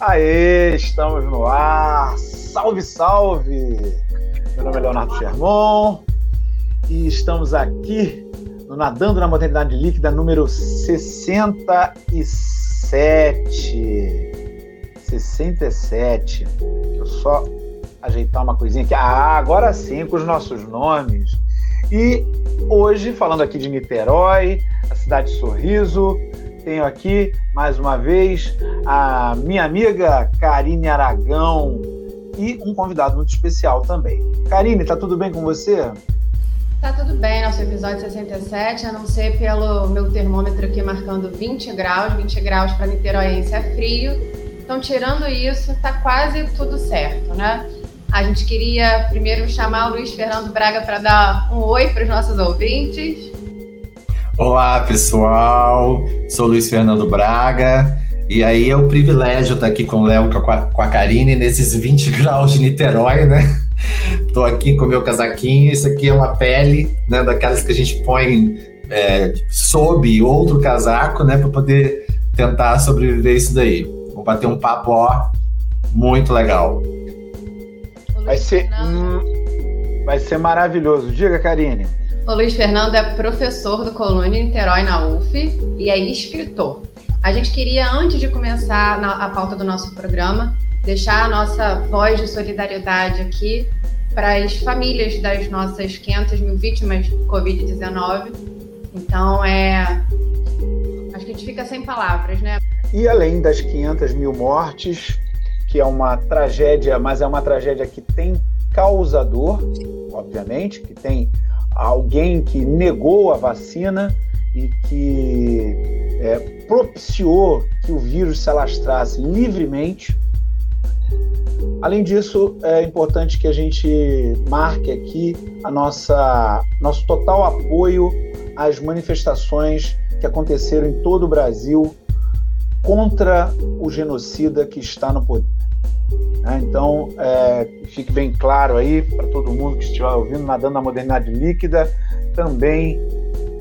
Aê, estamos no ar! Salve, salve! Meu nome é Leonardo Sherman e estamos aqui no Nadando na Modernidade Líquida número 67. 67. Deixa eu só ajeitar uma coisinha aqui. Ah, agora sim, com os nossos nomes. E hoje, falando aqui de Niterói, a cidade de Sorriso, tenho aqui, mais uma vez, a minha amiga Karine Aragão e um convidado muito especial também. Karine, tá tudo bem com você? Tá tudo bem, nosso episódio 67, a não ser pelo meu termômetro aqui marcando 20 graus, 20 graus para Niteróiense é frio. Então, tirando isso, tá quase tudo certo, né? A gente queria primeiro chamar o Luiz Fernando Braga para dar um oi para os nossos ouvintes. Olá, pessoal. Sou Luiz Fernando Braga. E aí é um privilégio estar aqui com o Léo, com a, com a Karine, nesses 20 graus de Niterói, né? Tô aqui com o meu casaquinho. Isso aqui é uma pele, né? Daquelas que a gente põe é, sob outro casaco, né? Para poder tentar sobreviver isso daí. Vou bater um papo, ó, muito legal. Vai ser, hum, vai ser maravilhoso. Diga, Karine. O Luiz Fernando é professor do Colônia Niterói na UF e é escritor. A gente queria, antes de começar a pauta do nosso programa, deixar a nossa voz de solidariedade aqui para as famílias das nossas 500 mil vítimas de Covid-19. Então, é. Acho que a gente fica sem palavras, né? E além das 500 mil mortes, que é uma tragédia, mas é uma tragédia que tem causador, obviamente, que tem alguém que negou a vacina e que é, propiciou que o vírus se alastrasse livremente. Além disso, é importante que a gente marque aqui a nossa nosso total apoio às manifestações que aconteceram em todo o Brasil contra o genocida que está no poder. Né? Então, é, fique bem claro aí para todo mundo que estiver ouvindo, nadando na modernidade líquida, também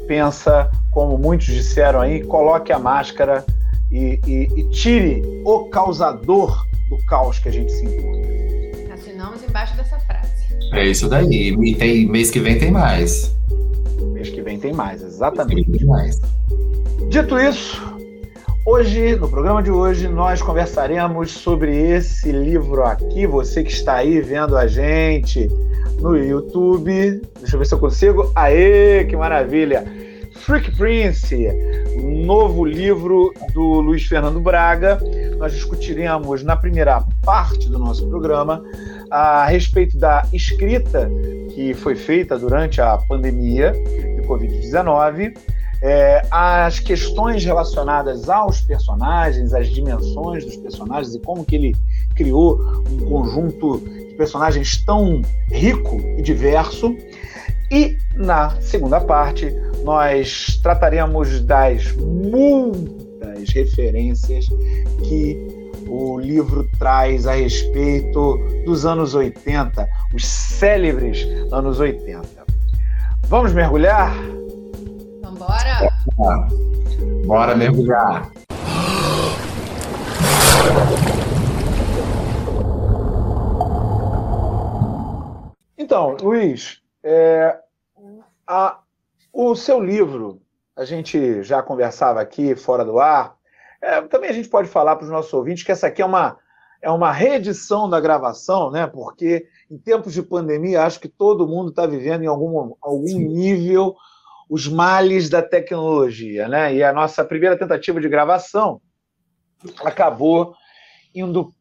pensa, como muitos disseram aí, coloque a máscara e, e, e tire o causador do caos que a gente se encontra. Assinamos embaixo dessa frase. É isso daí. E tem, mês que vem tem mais. Mês que vem tem mais, exatamente. Tem mais. Dito isso, Hoje, no programa de hoje, nós conversaremos sobre esse livro aqui. Você que está aí vendo a gente no YouTube. Deixa eu ver se eu consigo. Aê, que maravilha! Freak Prince, novo livro do Luiz Fernando Braga. Nós discutiremos na primeira parte do nosso programa a respeito da escrita que foi feita durante a pandemia de Covid-19 é, as questões relacionadas aos personagens, as dimensões dos personagens e como que ele criou um conjunto de personagens tão rico e diverso. E na segunda parte, nós trataremos das muitas referências que o livro traz a respeito dos anos 80, os célebres anos 80. Vamos mergulhar? Bora? Bora mergulhar. Então, Luiz, é, a, o seu livro, a gente já conversava aqui fora do ar, é, também a gente pode falar para os nossos ouvintes que essa aqui é uma, é uma reedição da gravação, né? Porque em tempos de pandemia, acho que todo mundo está vivendo em algum, algum nível os males da tecnologia, né? E a nossa primeira tentativa de gravação acabou indo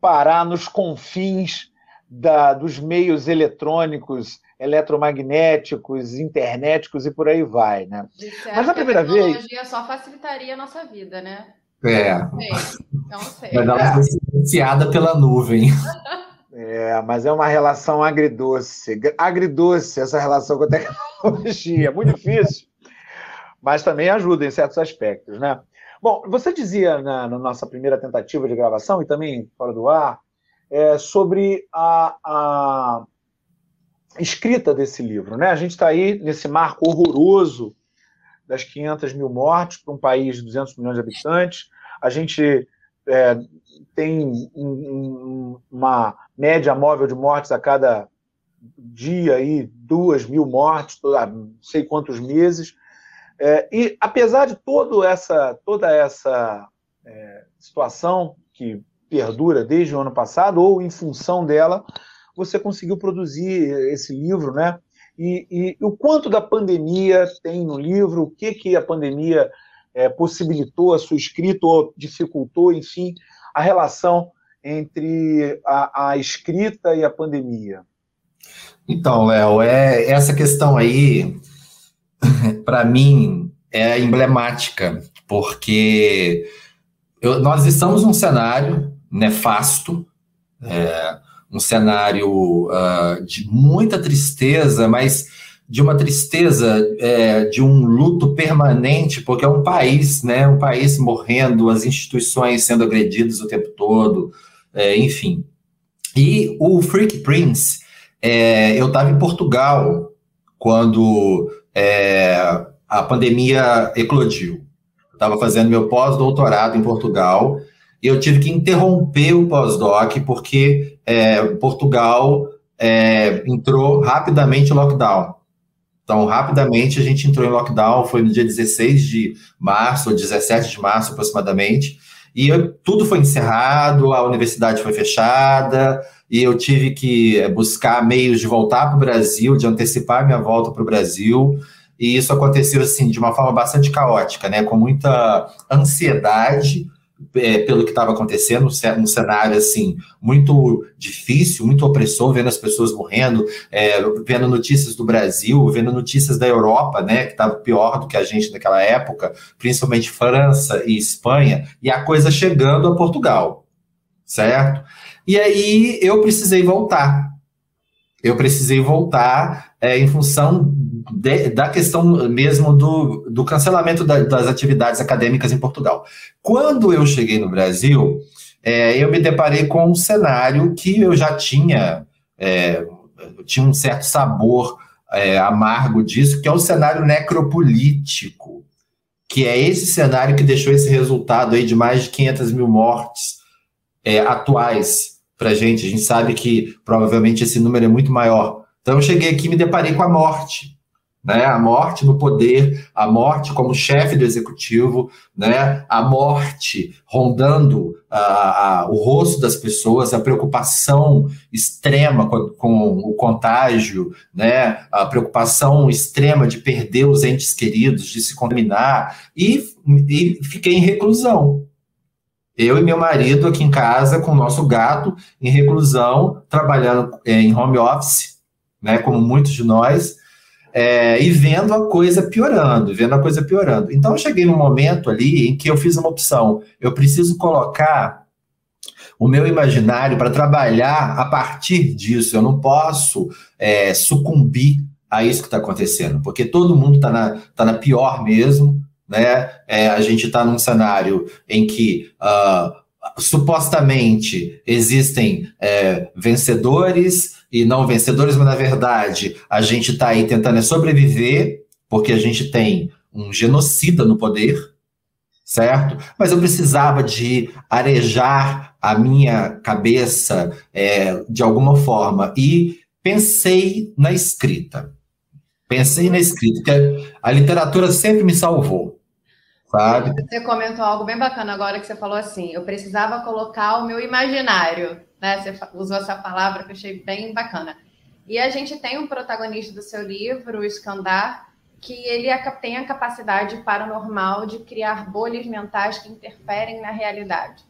parar nos confins da, dos meios eletrônicos, eletromagnéticos, internéticos e por aí vai, né? Mas a primeira a tecnologia vez. só facilitaria a nossa vida, né? É. Não sei. Não sei. Vai dar uma influenciada pela nuvem. É, mas é uma relação agridoce. Agridoce essa relação com a tecnologia. Muito difícil. mas também ajuda em certos aspectos, né? Bom, você dizia na, na nossa primeira tentativa de gravação e também fora do ar é, sobre a, a, escrita desse livro, né? A gente está aí nesse marco horroroso das 500 mil mortes para um país de 200 milhões de habitantes. A gente é, tem um, um, uma média móvel de mortes a cada dia aí, duas mil mortes, não sei quantos meses. É, e apesar de todo essa, toda essa é, situação que perdura desde o ano passado, ou em função dela, você conseguiu produzir esse livro, né? E, e, e o quanto da pandemia tem no livro, o que, que a pandemia é, possibilitou a sua escrita ou dificultou, enfim, a relação entre a, a escrita e a pandemia? Então, Léo, é, essa questão aí, para mim, é emblemática, porque eu, nós estamos num cenário nefasto, é, um cenário uh, de muita tristeza, mas de uma tristeza, é, de um luto permanente, porque é um país, né, um país morrendo, as instituições sendo agredidas o tempo todo, é, enfim. E o Freak Prince, é, eu estava em Portugal quando é, a pandemia eclodiu. Estava fazendo meu pós-doutorado em Portugal e eu tive que interromper o pós-doc porque é, Portugal é, entrou rapidamente em lockdown. Então, rapidamente, a gente entrou em lockdown, foi no dia 16 de março, ou 17 de março aproximadamente, e eu, tudo foi encerrado, a universidade foi fechada, e eu tive que é, buscar meios de voltar para o Brasil, de antecipar minha volta para o Brasil, e isso aconteceu assim de uma forma bastante caótica, né, com muita ansiedade, é, pelo que estava acontecendo, um cenário assim muito difícil, muito opressor, vendo as pessoas morrendo, é, vendo notícias do Brasil, vendo notícias da Europa, né, que estava pior do que a gente naquela época, principalmente França e Espanha, e a coisa chegando a Portugal, certo? E aí eu precisei voltar. Eu precisei voltar é, em função de, da questão mesmo do, do cancelamento da, das atividades acadêmicas em Portugal. Quando eu cheguei no Brasil, é, eu me deparei com um cenário que eu já tinha, é, tinha um certo sabor é, amargo disso, que é o cenário necropolítico, que é esse cenário que deixou esse resultado aí de mais de 500 mil mortes é, atuais para a gente. A gente sabe que provavelmente esse número é muito maior. Então eu cheguei aqui e me deparei com a morte né? A morte no poder, a morte como chefe do executivo, né? A morte rondando a, a, o rosto das pessoas, a preocupação extrema com, com, o contágio, né? A preocupação extrema de perder os entes queridos, de se contaminar e, e fiquei em reclusão. Eu e meu marido aqui em casa com o nosso gato em reclusão, trabalhando é, em home office, né? Como muitos de nós é, e vendo a coisa piorando, vendo a coisa piorando. Então eu cheguei num momento ali em que eu fiz uma opção. Eu preciso colocar o meu imaginário para trabalhar a partir disso. Eu não posso é, sucumbir a isso que está acontecendo, porque todo mundo está na, tá na pior mesmo. Né? É, a gente está num cenário em que uh, supostamente existem é, vencedores e não vencedores, mas na verdade a gente está aí tentando é sobreviver, porque a gente tem um genocida no poder, certo? Mas eu precisava de arejar a minha cabeça é, de alguma forma e pensei na escrita. Pensei na escrita, porque a literatura sempre me salvou sabe? Você comentou algo bem bacana agora que você falou assim: eu precisava colocar o meu imaginário, né? Você usou essa palavra que eu achei bem bacana. E a gente tem um protagonista do seu livro, o Skandar, que ele tem a capacidade paranormal de criar bolhas mentais que interferem na realidade.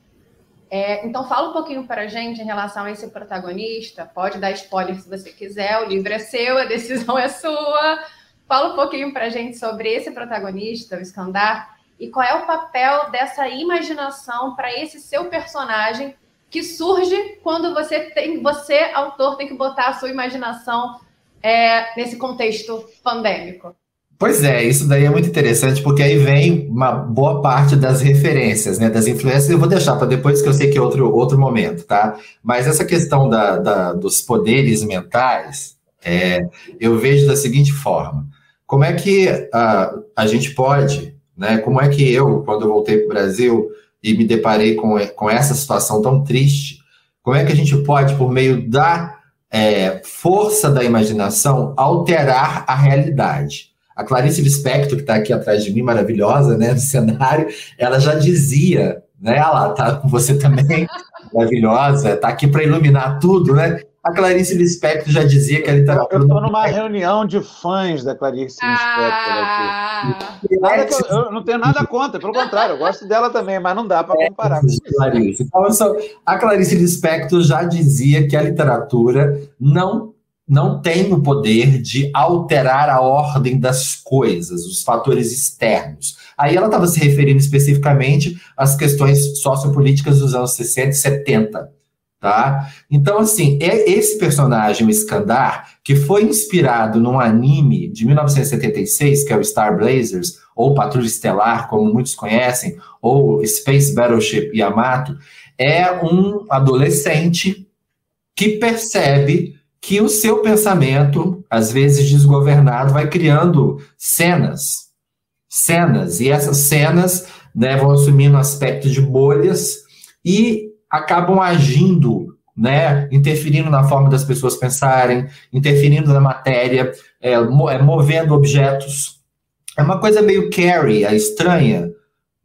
É, então, fala um pouquinho para a gente em relação a esse protagonista. Pode dar spoiler se você quiser, o livro é seu, a decisão é sua. Fala um pouquinho para a gente sobre esse protagonista, o Skandar, e qual é o papel dessa imaginação para esse seu personagem que surge quando você tem, você, autor, tem que botar a sua imaginação é, nesse contexto pandêmico. Pois é, isso daí é muito interessante, porque aí vem uma boa parte das referências, né, das influências, eu vou deixar para depois, que eu sei que é outro, outro momento, tá? Mas essa questão da, da dos poderes mentais, é, eu vejo da seguinte forma: como é que a, a gente pode né? Como é que eu, quando eu voltei para o Brasil e me deparei com, com essa situação tão triste, como é que a gente pode, por meio da é, força da imaginação, alterar a realidade? A Clarice Lispector, que está aqui atrás de mim, maravilhosa, né, no cenário, ela já dizia, né, ela está com você também, maravilhosa, está aqui para iluminar tudo, né? A Clarice Lispector já dizia que a literatura. Eu estou numa reunião de fãs da Clarice Lispector ah, aqui. Nada eu, eu, não tenho nada contra, pelo contrário, eu gosto dela também, mas não dá para é, comparar com Clarice. Então, só, a Clarice Lispector já dizia que a literatura não não tem o poder de alterar a ordem das coisas, os fatores externos. Aí ela estava se referindo especificamente às questões sociopolíticas dos anos 60 e 70 tá? Então, assim, é esse personagem, o Skandar, que foi inspirado num anime de 1976, que é o Star Blazers, ou Patrulha Estelar, como muitos conhecem, ou Space Battleship Yamato, é um adolescente que percebe que o seu pensamento, às vezes desgovernado, vai criando cenas, cenas, e essas cenas né, vão assumindo aspecto de bolhas, e acabam agindo, né, interferindo na forma das pessoas pensarem, interferindo na matéria, é, é movendo objetos. É uma coisa meio Carrie, a estranha,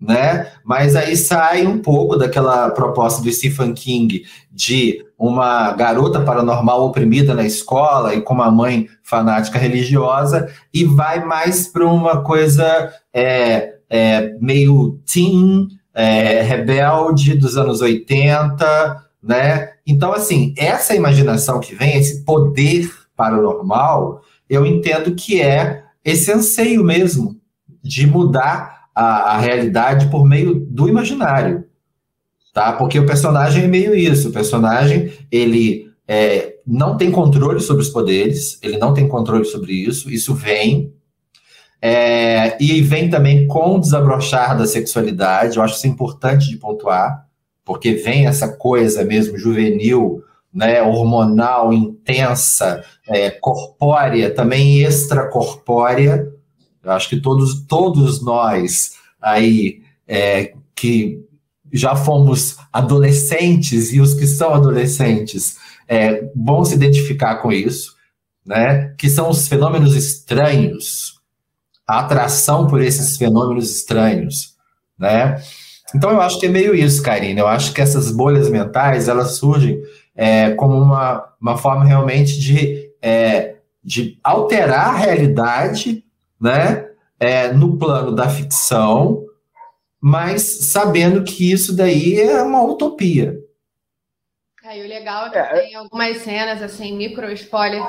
né? Mas aí sai um pouco daquela proposta do Stephen King de uma garota paranormal oprimida na escola e com uma mãe fanática religiosa e vai mais para uma coisa é, é, meio teen, é, rebelde dos anos 80, né? Então, assim, essa imaginação que vem, esse poder paranormal, eu entendo que é esse anseio mesmo de mudar a, a realidade por meio do imaginário, tá? Porque o personagem é meio isso, o personagem, ele é, não tem controle sobre os poderes, ele não tem controle sobre isso, isso vem, é, e vem também com o desabrochar da sexualidade, eu acho isso importante de pontuar, porque vem essa coisa mesmo juvenil, né, hormonal, intensa, é, corpórea, também extracorpórea. Eu acho que todos, todos nós aí é, que já fomos adolescentes e os que são adolescentes é, vão se identificar com isso, né? Que são os fenômenos estranhos, a atração por esses fenômenos estranhos, né? Então eu acho que é meio isso, Karine. Eu acho que essas bolhas mentais elas surgem é, como uma, uma forma realmente de, é, de alterar a realidade, né? É, no plano da ficção, mas sabendo que isso daí é uma utopia. É, e o legal é que é, tem algumas cenas, assim, micro spoiler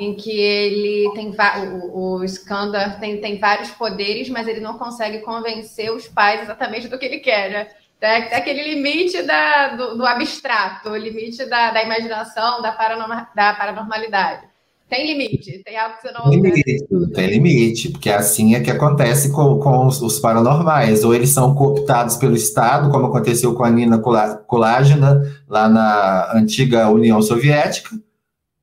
em que ele tem o, o Skandar tem, tem vários poderes, mas ele não consegue convencer os pais exatamente do que ele quer, né? É, aquele limite da, do, do abstrato, o limite da, da imaginação, da, paranorma, da paranormalidade. Tem limite, tem algo que você não. Tem limite, tem limite, porque assim é que acontece com, com os, os, paranormais. Ou eles são cooptados pelo Estado, como aconteceu com a Nina Colágena, lá na antiga União Soviética,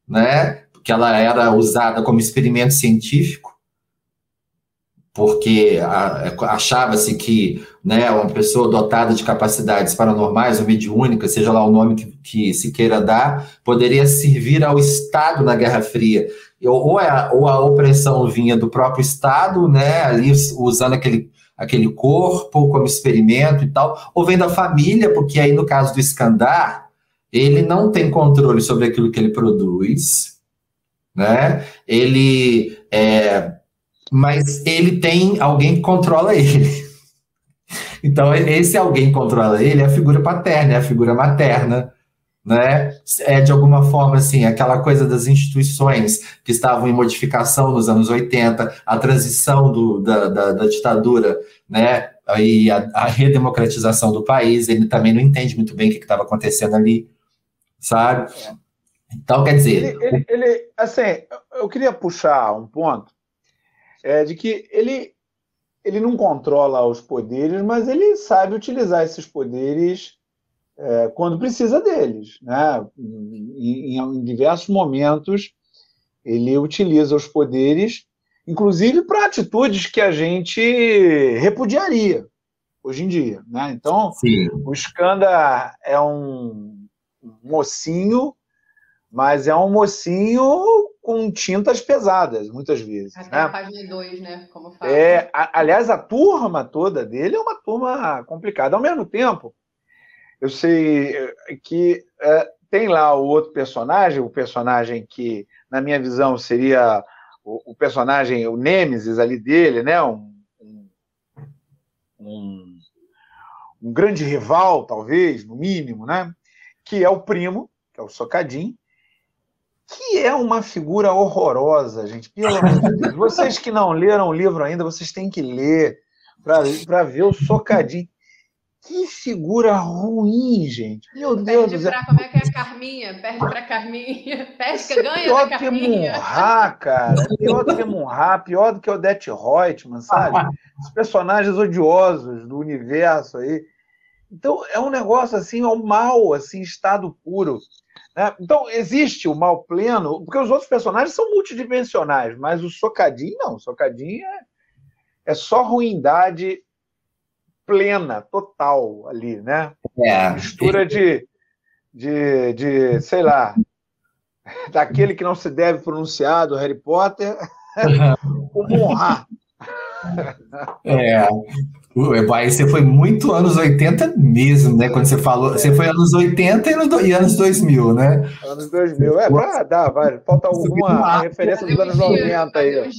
né? Que ela era usada como experimento científico, porque achava-se que né, uma pessoa dotada de capacidades paranormais ou mediúnica, seja lá o nome que, que se queira dar, poderia servir ao Estado na Guerra Fria. Ou a, ou a opressão vinha do próprio Estado, né, ali usando aquele, aquele corpo como experimento e tal, ou vem da família, porque aí no caso do Iskandar, ele não tem controle sobre aquilo que ele produz, né? Ele é, mas ele tem alguém que controla ele. Então esse alguém que controla ele é a figura paterna, é a figura materna, né? É de alguma forma assim, aquela coisa das instituições que estavam em modificação nos anos 80, a transição do, da, da, da ditadura, né? E a, a, redemocratização do país, ele também não entende muito bem o que estava acontecendo ali, sabe? É. Então, quer dizer. Ele, ele, ele, assim, eu queria puxar um ponto é, de que ele, ele não controla os poderes, mas ele sabe utilizar esses poderes é, quando precisa deles. Né? Em, em, diversos momentos, ele utiliza os poderes, inclusive para atitudes que a gente repudiaria. hoje em dia. Né? Então, Sim. o Skanda é um mocinho, mas é um mocinho com tintas pesadas, muitas vezes. Até né? a página 2, né? Como fala. É, a, aliás, a turma toda dele é uma turma complicada. Ao mesmo tempo, eu sei eh, que é, tem lá o outro personagem, o personagem que, na minha visão, seria o, o personagem, o Nêmesis ali dele, né? Um, um, um, grande rival, talvez, no mínimo, né? Que é o primo, que é o Socadinho, que é uma figura horrorosa, gente. Pelo amor de Deus. Vocês que não leram o livro ainda, vocês têm que ler para ver o Socadinho. Que figura ruim, gente. Meu Deus do céu. Como é que é a Carminha? Perde para Carminha. Pesca, é ganha pior da que Munra, cara. Pior do que Munra, pior do que Odette Reutemann, sabe? Os personagens odiosos do universo aí. Então, é um negócio assim, é um mal, assim, estado puro. Né? Então, existe o mal pleno, porque os outros personagens são multidimensionais, mas o Socadinho não. O Socadinho é, é só ruindade plena, total ali, né? É. Mistura de, de, de, sei lá, daquele que não se deve pronunciar, do Harry Potter, o Monra. É, Aí você foi muito anos 80 mesmo, né? Quando você falou. É. Você foi anos 80 e anos 2000, né? Anos 2000. É, pra dar, vai. Falta alguma referência dos anos 90 aí.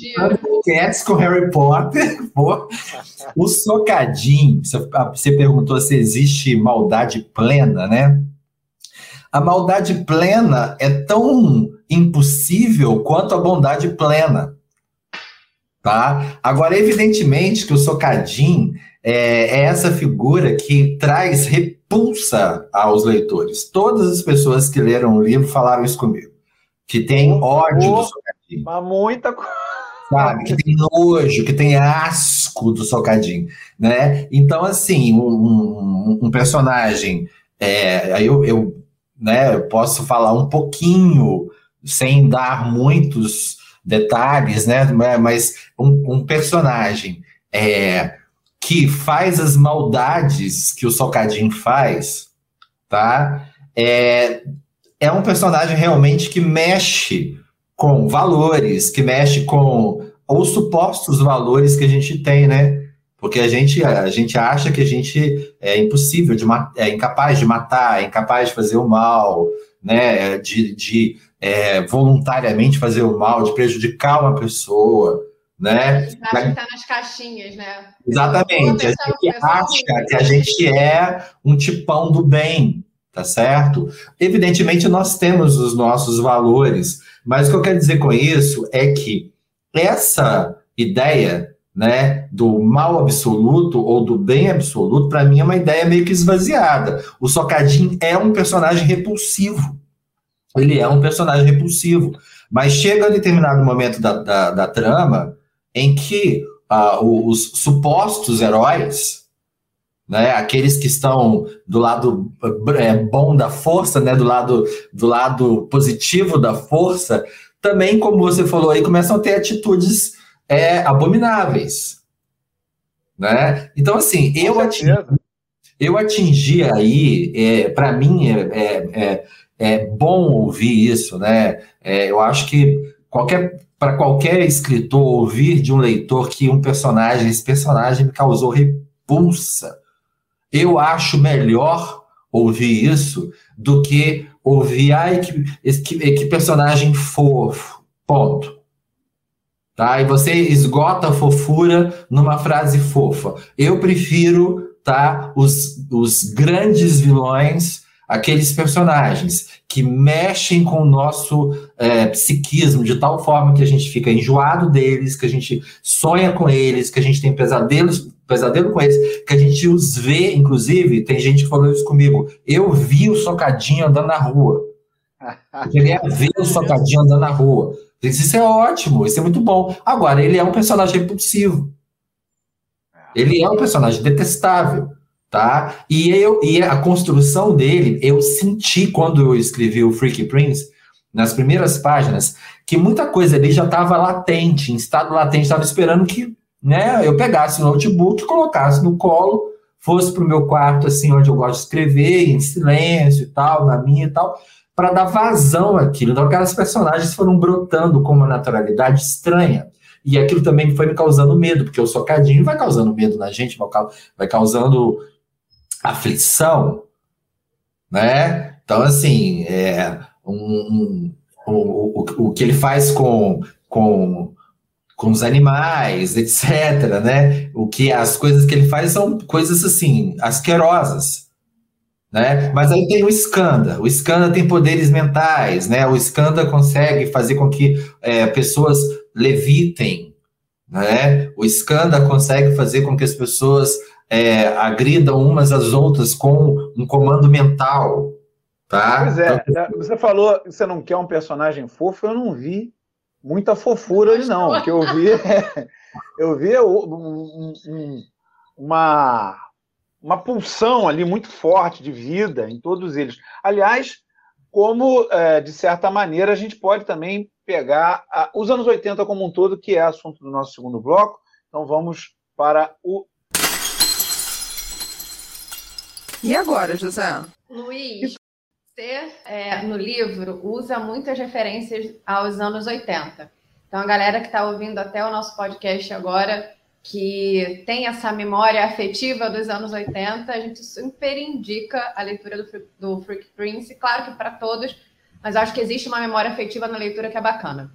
Cats com Harry Potter. o socadinho. Você perguntou se existe maldade plena, né? A maldade plena é tão impossível quanto a bondade plena. Tá? Agora, evidentemente que o Socadinho é, é, essa figura que traz repulsa aos leitores. Todas as pessoas que leram o livro falaram isso comigo. Que tem ódio do Socadinho. Mas muita coisa. Sabe, que tem nojo, que tem asco do Socadinho, né? Então, assim, um, um, um personagem, é, eu, eu né, posso falar um pouquinho, sem dar muitos detalhes, né? Mas um, um personagem é, que faz as maldades que o Socadinho faz, tá? É, é um personagem realmente que mexe com valores, que mexe com os supostos valores que a gente tem, né? Porque a gente, a gente acha que a gente é impossível, de, é incapaz de matar, é incapaz de fazer o mal, né? De, de é, voluntariamente fazer o mal, de prejudicar uma pessoa, né? A gente está nas caixinhas, né? Exatamente. A gente acha que a gente é um tipão do bem, tá certo? Evidentemente, nós temos os nossos valores, mas o que eu quero dizer com isso é que essa ideia né, do mal absoluto ou do bem absoluto, para mim é uma ideia meio que esvaziada. O Socadinho é um personagem repulsivo ele é um personagem repulsivo. Mas chega a determinado momento da, da, da trama em que uh, os supostos heróis, né, aqueles que estão do lado é, bom da força, né, do lado do lado positivo da força, também, como você falou aí, começam a ter atitudes é, abomináveis. Né? Então, assim, eu atingi, eu atingi aí, é, para mim, é, é, bom ouvir isso, né? É, eu acho que qualquer para qualquer escritor ouvir de um leitor que um personagem, esse personagem me causou repulsa. Eu acho melhor ouvir isso do que ouvir, ai, que, que, que personagem fofo. Ponto. Tá? E você esgota a fofura numa frase fofa. Eu prefiro tá, os, os grandes vilões aqueles personagens que mexem com o nosso é, psiquismo de tal forma que a gente fica enjoado deles, que a gente sonha com eles, que a gente tem pesadelos, pesadelo com eles, que a gente os vê, inclusive, tem gente que falou isso comigo, eu vi o Socadinho andando na rua. Eu queria ver o Socadinho andando na rua. Isso é ótimo, isso é muito bom. Agora, ele é um personagem repulsivo. Ele é um personagem detestável tá? E, eu, e a construção dele, eu senti quando eu escrevi o Freaky Prince, nas primeiras páginas, que muita coisa ali já estava latente, em estado latente, estava esperando que né, eu pegasse o notebook, colocasse no colo, fosse para o meu quarto, assim, onde eu gosto de escrever, em silêncio e tal, na minha e tal, para dar vazão àquilo. Então, aquelas personagens foram brotando com uma naturalidade estranha. E aquilo também foi me causando medo, porque o socadinho vai causando medo na gente, vai causando aflição, né? Então, assim, é, um, um, o, o, o que ele faz com, com, com os animais, etc., né? O que as coisas que ele faz são coisas assim, asquerosas, né? Mas aí tem o Skanda. O Skanda tem poderes mentais, né? O Skanda consegue fazer com que é, pessoas levitem, né? O Skanda consegue fazer com que as pessoas é, agridam umas às outras com um comando mental, tá? Pois é, então, é, você falou que você não quer um personagem fofo, eu não vi muita fofura ali não, o que eu vi é, eu vi um, um, uma uma pulsão ali muito forte de vida em todos eles. Aliás, como, é, de certa maneira, a gente pode também pegar a, os anos 80 como um todo, que é assunto do nosso segundo bloco. Então vamos para o. E agora, José? Luiz, você, é, no livro, usa muitas referências aos anos 80. Então, a galera que está ouvindo até o nosso podcast agora que tem essa memória afetiva dos anos 80, a gente super indica a leitura do, do Freak Prince, claro que para todos, mas acho que existe uma memória afetiva na leitura que é bacana.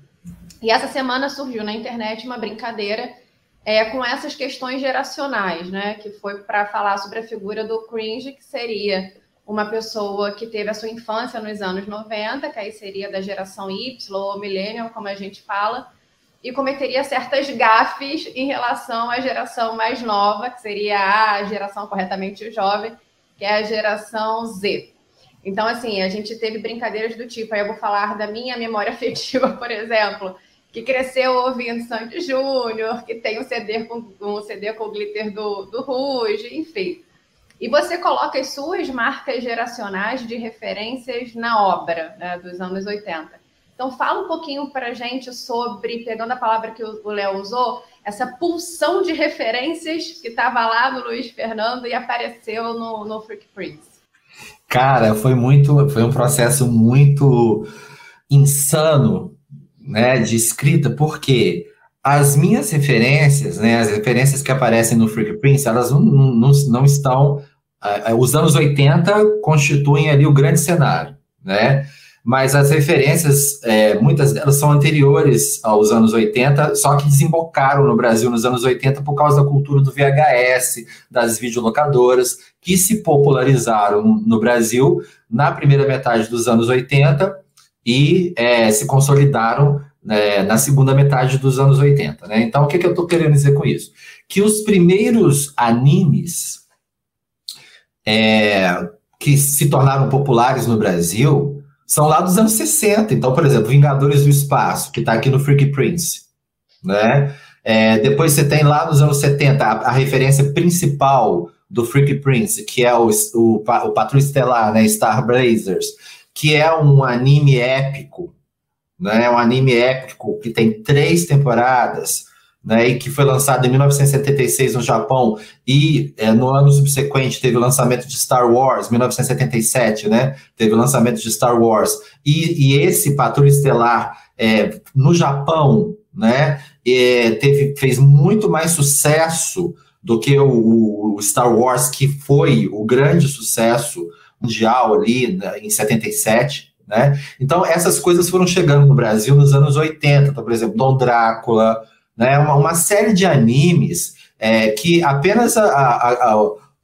E essa semana surgiu na internet uma brincadeira é, com essas questões geracionais, né? Que foi para falar sobre a figura do cringe, que seria uma pessoa que teve a sua infância nos anos 90, que aí seria da geração Y ou millennial, como a gente fala, e cometeria certas gafes em relação à geração mais nova, que seria a geração corretamente jovem, que é a geração Z. Então, assim, a gente teve brincadeiras do tipo, aí eu vou falar da minha memória afetiva, por exemplo, que cresceu ouvindo Sandy Júnior, que tem um CD com um CD com o glitter do, do Ruge, enfim. E você coloca as suas marcas geracionais de referências na obra né, dos anos 80. Então, fala um pouquinho para a gente sobre, pegando a palavra que o Léo usou, essa pulsão de referências que estava lá no Luiz Fernando e apareceu no, no Freak Prince. Cara, foi muito, foi um processo muito insano, né, de escrita, porque as minhas referências, né, as referências que aparecem no Freak Prince, elas não, não, não estão, uh, os anos 80 constituem ali o grande cenário, né, mas as referências, é, muitas delas são anteriores aos anos 80, só que desembocaram no Brasil nos anos 80 por causa da cultura do VHS, das videolocadoras, que se popularizaram no Brasil na primeira metade dos anos 80 e é, se consolidaram né, na segunda metade dos anos 80. Né? Então, o que, que eu estou querendo dizer com isso? Que os primeiros animes é, que se tornaram populares no Brasil são lá dos anos 60. Então, por exemplo, Vingadores do Espaço, que está aqui no Freak Prince, né? É, depois você tem lá nos anos 70 a, a, referência principal do Freak Prince, que é o, o, o Patrulha Estelar, né? Star Blazers, que é um anime épico, né? Um anime épico que tem três temporadas né, e que foi lançado em 1976 no Japão, e é, no ano subsequente teve o lançamento de Star Wars, 1977, né, teve o lançamento de Star Wars, e, e esse Patrulha Estelar é, no Japão, né, é, teve, fez muito mais sucesso do que o, o, Star Wars, que foi o grande sucesso mundial ali né, em 77, né, então essas coisas foram chegando no Brasil nos anos 80, então, por exemplo, Dom Drácula, né? Uma, uma série de animes é, que apenas a, a,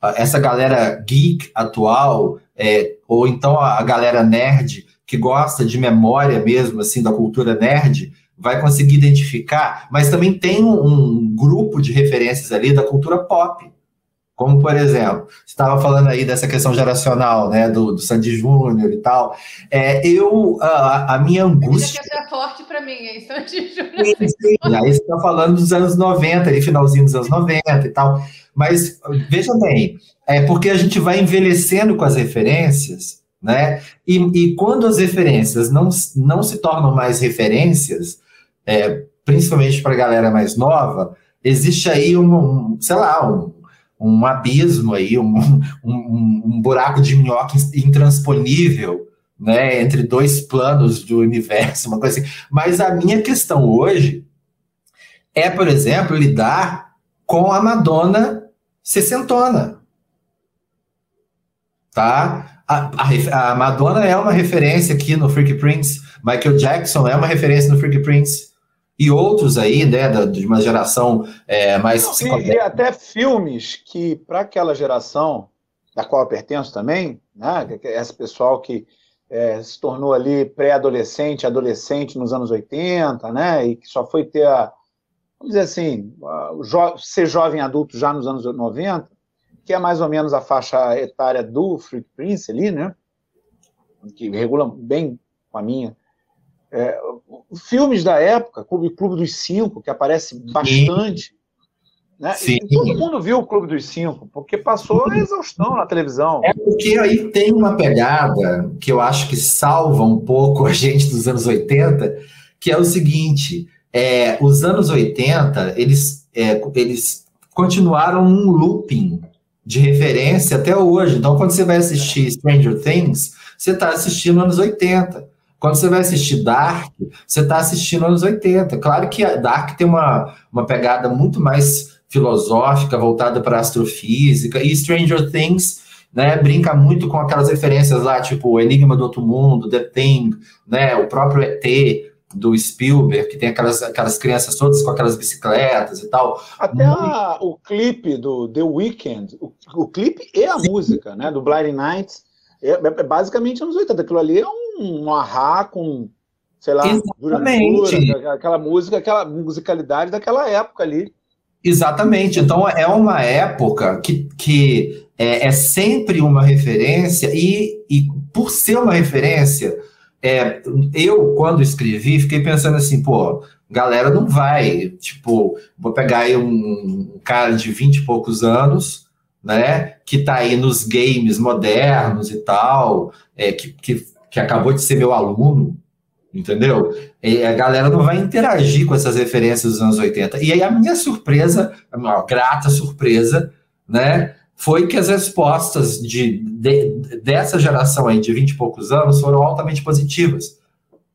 a, essa galera geek atual, é, ou então a, galera nerd que gosta de memória mesmo, assim, da cultura nerd, vai conseguir identificar, mas também tem um, um grupo de referências ali da cultura pop, como, por exemplo, você estava falando aí dessa questão geracional, né, do, do Sandy Júnior e tal. É, eu, a, a minha angústia. Isso é forte para mim, hein, Sandy Júnior. Sim, sim. Aí você está falando dos anos 90, ali, finalzinho dos anos 90 e tal. Mas, veja bem, é porque a gente vai envelhecendo com as referências, né? E, e quando as referências não, não se tornam mais referências, é, principalmente para a galera mais nova, existe aí um, um sei lá, um um abismo aí, um, um, um buraco de minhoca intransponível, né, entre dois planos do universo, uma coisa assim. Mas a minha questão hoje é, por exemplo, lidar com a Madonna sessentona. Tá? A, a, a, Madonna é uma referência aqui no Freak Prince, Michael Jackson é uma referência no Freak Prince, e outros aí, né, da, de uma geração é, mais e, e, até filmes que, para aquela geração, da qual eu pertenço também, né, esse pessoal que é, se tornou ali pré-adolescente, adolescente nos anos 80, né, e que só foi ter a, vamos dizer assim, jo ser jovem adulto já nos anos 90, que é mais ou menos a faixa etária do Freak Prince ali, né, que regula bem com a minha, é, filmes da época, Clube, Clube dos Cinco, que aparece bastante. Né? todo mundo viu o Clube dos Cinco, porque passou a exaustão na televisão. É porque aí tem uma pegada que eu acho que salva um pouco a gente dos anos 80, que é o seguinte: é, os anos 80, eles, é, eles continuaram um looping de referência até hoje. Então, quando você vai assistir Stranger Things, você está assistindo anos 80. Quando você vai assistir Dark, você está assistindo anos 80. Claro que a Dark tem uma, uma pegada muito mais filosófica, voltada para astrofísica, e Stranger Things né, brinca muito com aquelas referências lá, tipo o Enigma do Outro Mundo, The Thing, né, o próprio ET do Spielberg, que tem aquelas, aquelas crianças todas com aquelas bicicletas e tal. Até a, o clipe do The Weeknd, o, o clipe e a Sim. música, né, do Blinding Nights, é, é basicamente anos 80. Aquilo ali é um um ahá com, sei lá, Exatamente. aquela música, aquela musicalidade daquela época ali. Exatamente. Então é uma época que, que é, é sempre uma referência, e, e por ser uma referência, é, eu, quando escrevi, fiquei pensando assim, pô, galera não vai, tipo, vou pegar aí um, um cara de vinte e poucos anos, né, que tá aí nos games modernos e tal, é, que, que que acabou de ser meu aluno, entendeu? E a galera não vai interagir com essas referências dos anos 80. E aí a minha surpresa, a minha grata surpresa, né, foi que as respostas de, de, dessa geração aí de 20 e poucos anos foram altamente positivas.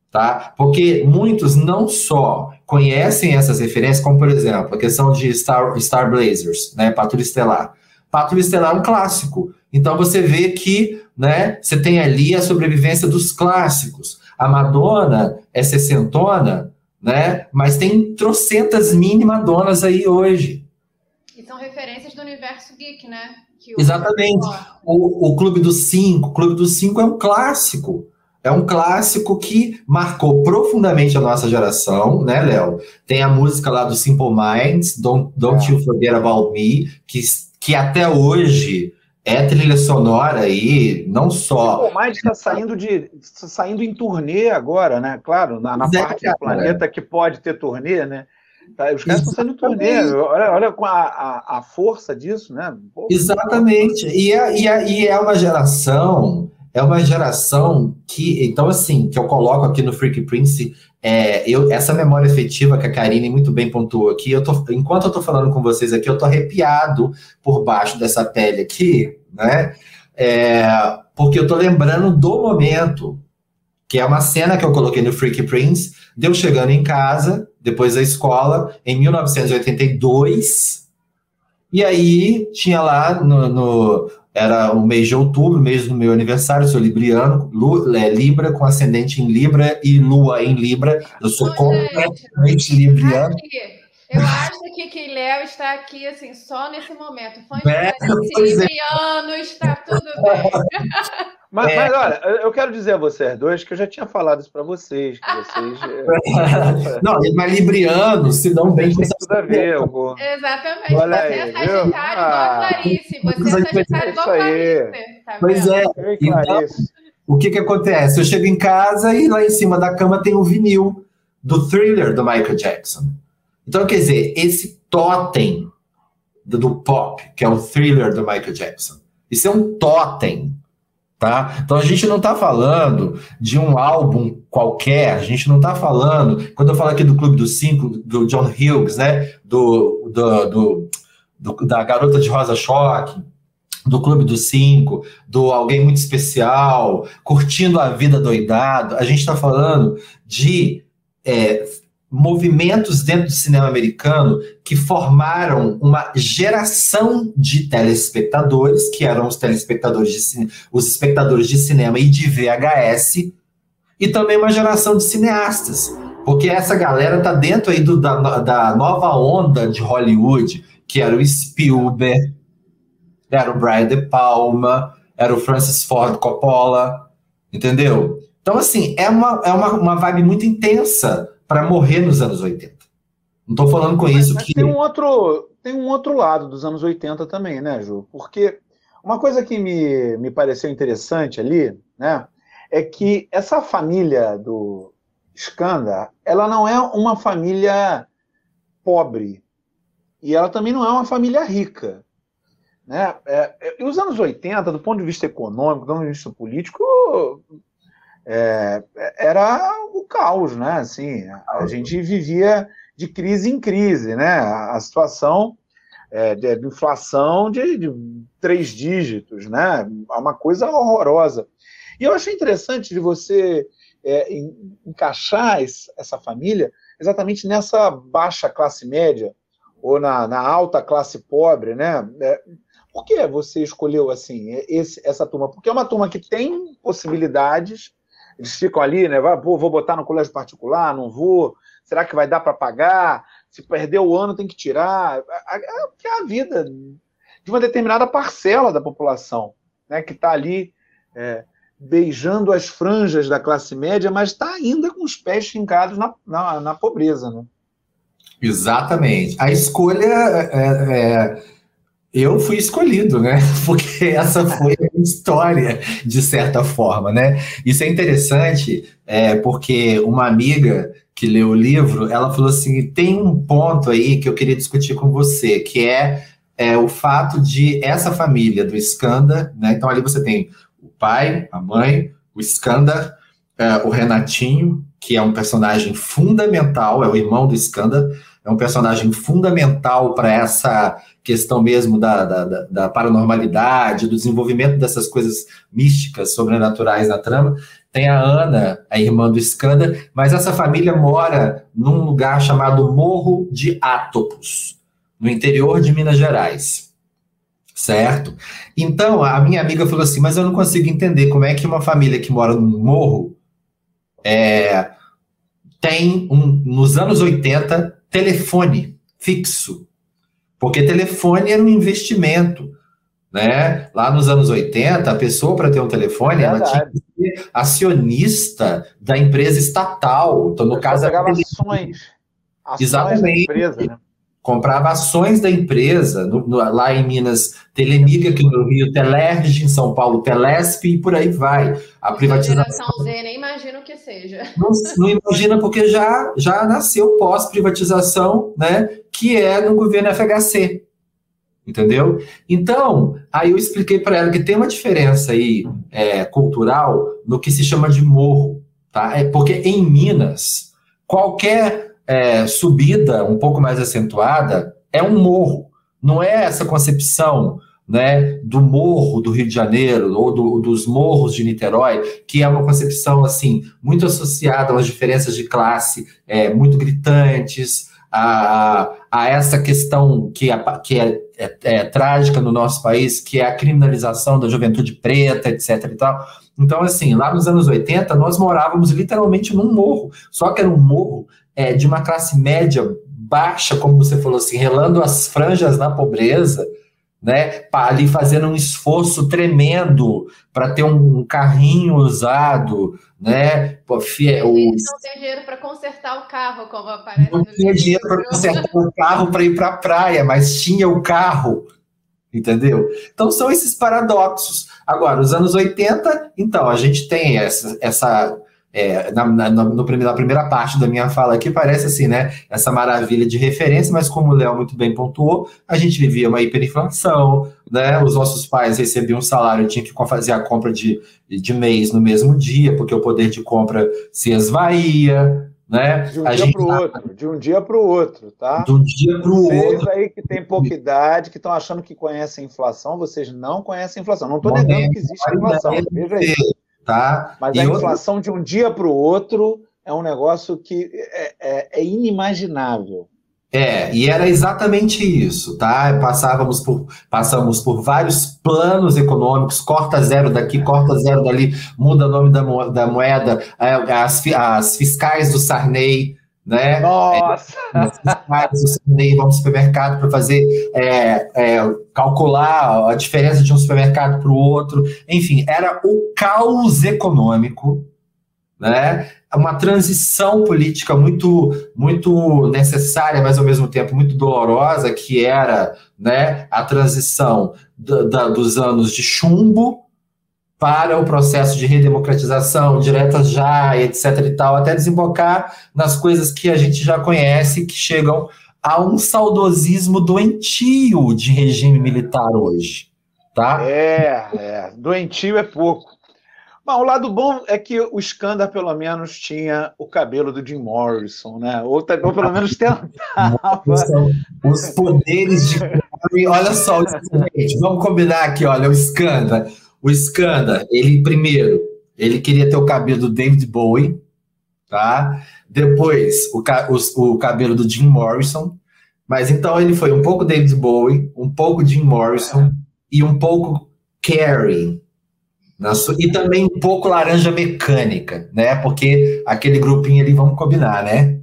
Tá? Porque muitos não só conhecem essas referências, como por exemplo a questão de Star, Star Blazers, né, Patrulha Estelar. Patrulha Estelar é um clássico. Então você vê que né, você tem ali a sobrevivência dos clássicos. A Madonna é sessentona, né, mas tem trocentas mini Madonas aí hoje. E são referências do universo geek, né? Exatamente. O, o Clube dos Cinco. O Clube dos Cinco é um clássico. É um clássico que marcou profundamente a nossa geração, né, Léo? Tem a música lá do Simple Minds, Don't, Don't é. You Forget About Me, que que até hoje é trilha sonora aí, não só. O mais está saindo de tá saindo em turnê agora, né? Claro, na, na é, parte do planeta que pode ter turnê, né? Tá, os caras estão saindo turnê. Olha, olha a, a, a, força disso, né? Pô, Exatamente. E é, e, é, e é uma geração, é uma geração que, então, assim, que eu coloco aqui no Freak Prince é, eu, essa memória efetiva que a Karine muito bem pontuou aqui, eu tô, enquanto eu estou falando com vocês aqui, eu estou arrepiado por baixo dessa pele aqui, né? É, porque eu estou lembrando do momento, que é uma cena que eu coloquei no Freak Prince, de eu chegando em casa, depois da escola, em 1982, e aí tinha lá no, no era o mês de outubro, mês do meu aniversário, sou libriano, Lu, é, Libra com ascendente em Libra e Lua em Libra. Eu sou completamente libriano. Aqui. Eu acho que, que Léo está aqui, assim, só nesse momento. Fã é, libriano, é. está tudo bem. Mas, é. mas, olha, eu quero dizer a vocês dois que eu já tinha falado isso para vocês, que vocês. É, não, mas libriano se dão bem com tudo a ver, Exatamente. Olha você é aí, é Sagitário igual a ah. Clarice. Você é Sagitário igual a Clarice. Tá pois é. Então, o que que acontece? Eu chego em casa e lá em cima da cama tem um vinil do thriller do Michael Jackson. Então, quer dizer, esse totem do, do pop, que é o thriller do Michael Jackson, isso é um totem Tá? Então a gente não está falando de um álbum qualquer, a gente não está falando, quando eu falo aqui do Clube dos Cinco, do John Hughes, né? Do, do, do, do, da Garota de Rosa Choque, do Clube dos Cinco, do Alguém Muito Especial, Curtindo a Vida Doidado. A gente está falando de é, movimentos dentro do cinema americano que formaram uma geração de telespectadores, que eram os telespectadores de os espectadores de cinema e de VHS, e também uma geração de cineastas, porque essa galera tá dentro aí do, da, da nova onda de Hollywood, que era o Spielberg, era o Brian De Palma, era o Francis Ford Coppola, entendeu? Então, assim, é uma, é uma, uma vibe muito intensa para morrer nos anos 80. Não estou falando com isso mas que. Tem um, outro, tem um outro lado dos anos 80 também, né, Ju? Porque uma coisa que me, me pareceu interessante ali, né, é que essa família do Skanda, ela não é uma família pobre. E ela também não é uma família rica. Né? É, é, e os anos 80, do ponto de vista econômico, do ponto de vista político, é, era o caos, né? Assim, a gente vivia de crise em crise, né? A situação é, de, de, inflação de, de, três dígitos, né? Uma coisa horrorosa. E eu achei interessante de você é, encaixar essa família exatamente nessa baixa classe média ou na, na alta classe pobre, né? É, por que você escolheu assim esse, essa turma? Porque é uma turma que tem possibilidades eles ficam ali, né? Vou, vou botar no colégio particular, não vou. Será que vai dar para pagar? Se perder o ano, tem que tirar. É, é, é a vida de uma determinada parcela da população, né? Que está ali é, beijando as franjas da classe média, mas está ainda com os pés fincados na, na, na pobreza, né? Exatamente. A escolha é, é eu fui escolhido, né? Porque essa foi a história, de certa forma, né? Isso é interessante, é, porque uma amiga que leu o livro, ela falou assim: tem um ponto aí que eu queria discutir com você, que é, é o fato de essa família do Skanda, né? Então ali você tem o pai, a mãe, o Skanda, é, o Renatinho, que é um personagem fundamental, é o irmão do Skanda, é um personagem fundamental para essa questão mesmo da, da, da, paranormalidade, do desenvolvimento dessas coisas místicas, sobrenaturais na trama. Tem a Ana, a irmã do Skanda, mas essa família mora num lugar chamado Morro de Atopos, no interior de Minas Gerais. Certo? Então, a minha amiga falou assim: Mas eu não consigo entender como é que uma família que mora num morro é, tem, um, nos anos 80, telefone fixo. Porque telefone era um investimento. Né? Lá nos anos 80, a pessoa para ter um telefone, ela tinha que ser acionista da empresa estatal. Então, no caso, pegava ações, ações Exatamente. da empresa, né? Comprava ações da empresa, no, no, lá em Minas, Telemiga, aqui no Rio, Telerge, em São Paulo, Telesp e por aí vai. A privatização. Geração Z, nem imagino que seja. Não, não imagina, porque já, já nasceu pós-privatização, né, que é no governo FHC. Entendeu? Então, aí eu expliquei para ela que tem uma diferença aí é, cultural no que se chama de morro, tá? É porque em Minas, qualquer é, subida um pouco mais acentuada é um morro. Não é essa concepção né, do morro do Rio de Janeiro ou do, dos morros de Niterói, que é uma concepção assim muito associada às diferenças de classe é, muito gritantes, a, a essa questão que, é, que é, é, é, trágica no nosso país, que é a criminalização da juventude preta, etc. E tal. Então, assim, lá nos anos 80, nós morávamos literalmente num morro, só que era um morro é, de uma classe média baixa, como você falou assim, relando as franjas na pobreza, né, ali fazendo um esforço tremendo para ter um carrinho usado, né? Pô, fie, o... não tem dinheiro para consertar o carro, como aparece. Não tinha dinheiro para consertar o carro para ir para a praia, mas tinha o carro, entendeu? Então são esses paradoxos. Agora, os anos 80, então a gente tem essa, essa é, na, na, no, na, primeira parte da minha fala aqui, parece assim, né? Essa maravilha de referência, mas como o Léo muito bem pontuou, a gente vivia uma hiperinflação, né? Os nossos pais recebiam um salário, tinha que fazer a compra de, de mês no mesmo dia, porque o poder de compra se esvaía, né? De um a dia para o tá- outro, de um dia para o outro, tá? de um dia para o Vocês outro. aí que têm pouca idade, que estão achando que conhecem a inflação, vocês não conhecem a inflação. Não estou negando que existe a inflação, veja aí. Tá? Mas E a outra- inflação de um dia para o outro é um negócio que é, é- é inimaginável. É, e era exatamente isso, tá? Passávamos por, passamos por vários planos econômicos, corta zero daqui, corta zero dali, muda o nome da, mo- da moeda, é, as, as fiscais do Sarney, né? Nossa! As fiscais do Sarney vão ao supermercado para fazer, é, é, calcular a diferença de um supermercado para o outro. Enfim, era o caos econômico, né? Uma transição política muito, muito necessária, mas ao mesmo tempo muito dolorosa, que era né, a transição da- da- dos anos de chumbo para o processo de redemocratização, direta já, etc. e tal, até desembocar nas coisas que a gente já conhece, que chegam a um saudosismo doentio de regime militar hoje. Tá? É, é, doentio é pouco. Bom, o lado bom é que o Skandar, pelo menos, tinha o cabelo do Jim Morrison, né? Ou, tá- ou pelo menos tentava. Os poderes de. Olha só, gente, vamos combinar aqui, olha, o Skanda. O Skanda, ele primeiro, ele queria ter o cabelo do David Bowie, tá? Depois, o, os- o cabelo do Jim Morrison. Mas então ele foi um pouco David Bowie, um pouco Jim Morrison e um pouco Carrie. sua- e também um pouco laranja mecânica, né? Porque aquele grupinho ali, vamos combinar, né?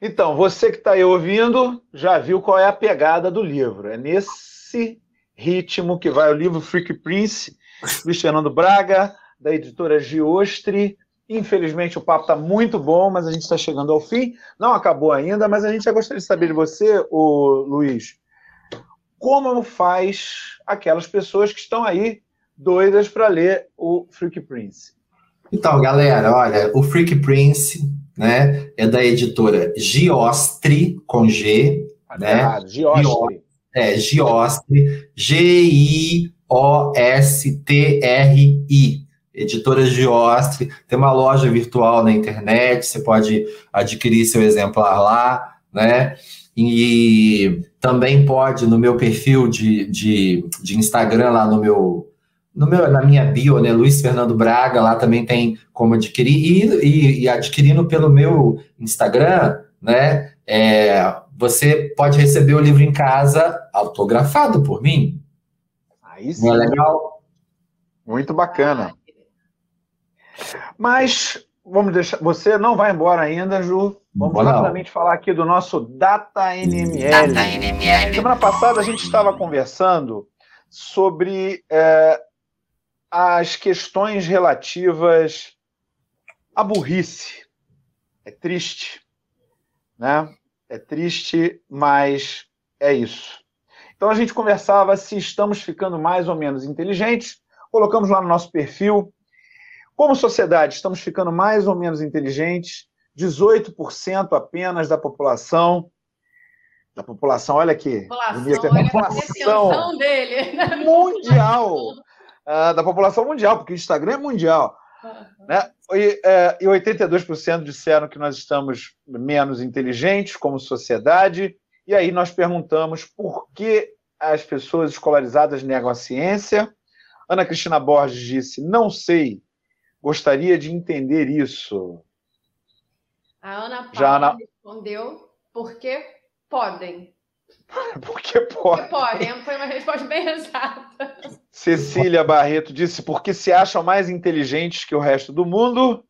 Então, você que está aí ouvindo, já viu qual é a pegada do livro. É nesse ritmo que vai o livro Freak Prince, Luiz Fernando Braga, da editora Giostre. Infelizmente o papo está muito bom, mas a gente está chegando ao fim. Não acabou ainda, mas a gente já gostaria de saber de você, ô Luiz, como faz aquelas pessoas que estão aí doidas para ler o Freak Prince. Então, galera, olha, o Freak Prince, né, é da editora Giostre, com G, né? Errado, Giostre. É, Giostre, G-I-O-S-T-R-I. Editora Giostre, tem uma loja virtual na internet, você pode adquirir seu exemplar lá, né? E também pode no meu perfil de, de, de Instagram, lá no meu, no meu, na minha bio, né? Luiz Fernando Braga, lá também tem como adquirir. E, e, e adquirindo pelo meu Instagram, né? É, você pode receber o livro em casa autografado por mim. Aí sim. Não é legal? Muito bacana. Mas vamos deixar. Você não vai embora ainda, Ju. Vamos não. rapidamente falar aqui do nosso Data NML. Semana passada a gente estava conversando sobre é, as questões relativas à burrice. É triste, né? É triste, mas é isso. Então a gente conversava se estamos ficando mais ou menos inteligentes. Colocamos lá no nosso perfil. Como sociedade, estamos ficando mais ou menos inteligentes. 18% apenas da população. Da população, olha aqui. População, bonita, olha a população pretensão dele. mundial. ah, da população mundial, porque o Instagram é mundial. Né? E, é, e 82% disseram que nós estamos menos inteligentes como sociedade. E aí nós perguntamos por que as pessoas escolarizadas negam a ciência. Ana Cristina Borges disse: Não sei, gostaria de entender isso. A Ana Paula Já na- respondeu porque podem. Porque pode. Porque podem. Foi uma resposta bem exata. Cecília Barreto disse: Porque se acham mais inteligentes que o resto do mundo.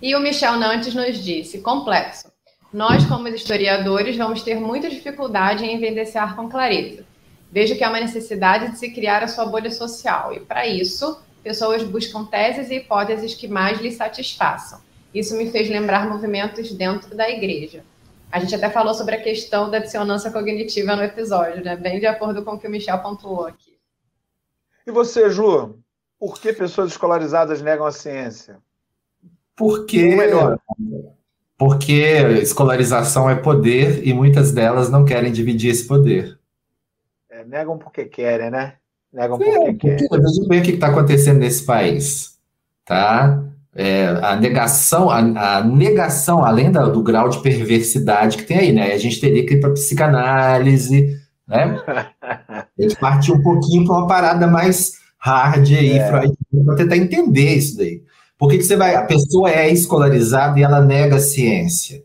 E o Michel Nantes nos disse: complexo. Nós, como historiadores, vamos ter muita dificuldade em evidenciar com clareza. Vejo que há uma necessidade de se criar a sua bolha social, e para isso, pessoas buscam teses e hipóteses que mais lhes satisfaçam. Isso me fez lembrar movimentos dentro da igreja. A gente até falou sobre a questão da dissonância cognitiva no episódio, né? Bem de acordo com o que o Michel pontuou aqui. E você, Ju? Por que pessoas escolarizadas negam a ciência? Porque, Ou melhor. Porque escolarização é poder e muitas delas não querem dividir esse poder. É, negam porque querem, né? Negam É, porque querem. porque veja bem o que está acontecendo nesse país, tá? é, a negação, a, a, negação, além da, do grau de perversidade que tem aí, né? A gente teria que ir para psicanálise, né? A gente partir um pouquinho para uma parada mais hard aí, é. para tentar entender isso daí. Por que, que você vai. A pessoa é escolarizada e ela nega a ciência?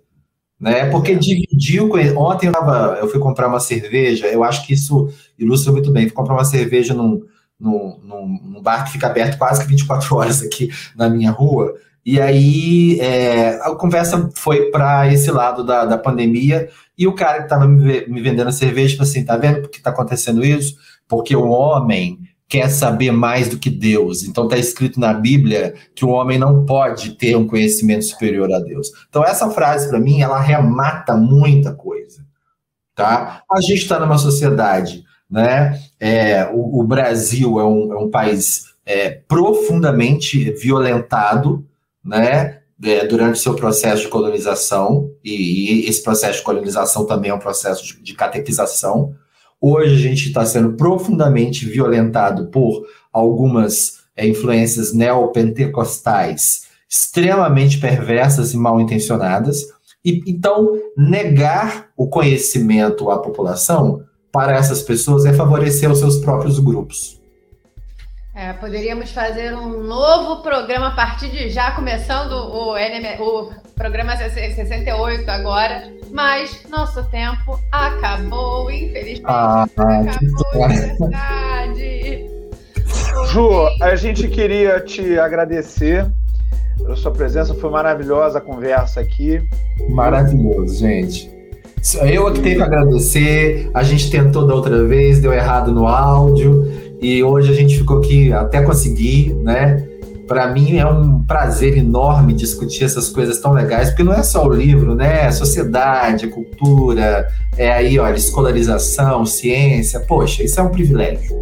Né? Porque dividiu. Ontem eu, tava, eu fui comprar uma cerveja, eu acho que isso ilustra muito bem. Fui comprar uma cerveja num, num, num, bar que fica aberto quase que 24 horas aqui na minha rua. E aí é, a conversa foi para esse lado da, da pandemia, e o cara que estava me, me, vendendo a cerveja falou assim: tá vendo por que está acontecendo isso? Porque o homem quer saber mais do que Deus. Então está escrito na Bíblia que o homem não pode ter um conhecimento superior a Deus. Então essa frase para mim ela remata muita coisa, tá? A gente está numa sociedade, né? É, o, o, Brasil é um, é um país é, profundamente violentado, né? É, durante o seu processo de colonização, e, e, esse processo de colonização também é um processo de, de catequização. Hoje a gente está sendo profundamente violentado por algumas é, influências neopentecostais extremamente perversas e mal intencionadas. E, então, negar o conhecimento à população para essas pessoas é favorecer os seus próprios grupos. É, poderíamos fazer um novo programa a partir de já, começando o, NM, o programa 68 agora, mas nosso tempo acabou, infelizmente. Ah, acabou de verdade. Ju, a gente queria te agradecer pela sua presença, foi maravilhosa a conversa aqui. Maravilhoso, gente. Eu que tenho que agradecer. A gente tentou da outra vez, deu errado no áudio. E hoje a gente ficou aqui até conseguir, né? Para mim é um prazer enorme discutir essas coisas tão legais, porque não é só o livro, né? É sociedade, é cultura, é aí, olha, escolarização, ciência. Poxa, isso é um privilégio.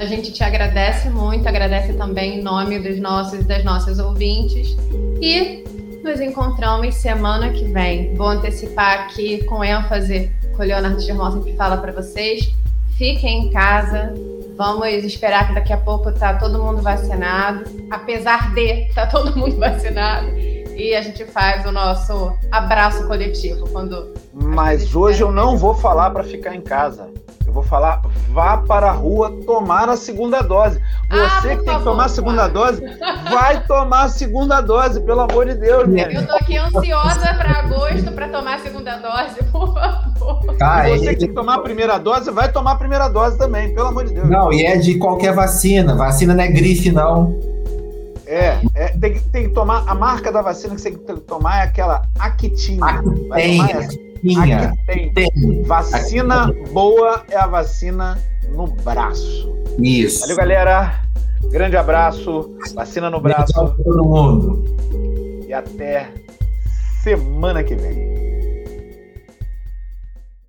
A gente te agradece muito, agradece também em nome dos nossos e das nossas ouvintes. E nos encontramos semana que vem. Vou antecipar aqui com ênfase com o Leonardo Germão que fala para vocês. Fiquem em casa, Vamos esperar que daqui a pouco tá todo mundo vacinado. Apesar de tá todo mundo vacinado. E a gente faz o nosso abraço coletivo quando. Mas hoje eu não vou falar para ficar em casa. Eu vou falar, vá para a rua tomar a segunda dose. Ah, Você ah, que tem que tomar a segunda dose, vai tomar a segunda dose, pelo amor de Deus, né? Eu tô aqui ansiosa para agosto para tomar a segunda dose, por favor. Tá, Você que tem que tomar a primeira dose, vai tomar a primeira dose também, pelo amor de Deus. Não, e é de qualquer vacina. Vacina não é grife, não. É, é tem, tem, que tomar. A marca da vacina que você tem que tomar é aquela Actina. Actina. Tinha. Tem. tem. Vacina Aqui. boa é a vacina no braço. Isso. Valeu, galera. Grande abraço. Vacina no braço. Todo mundo. E até semana que vem.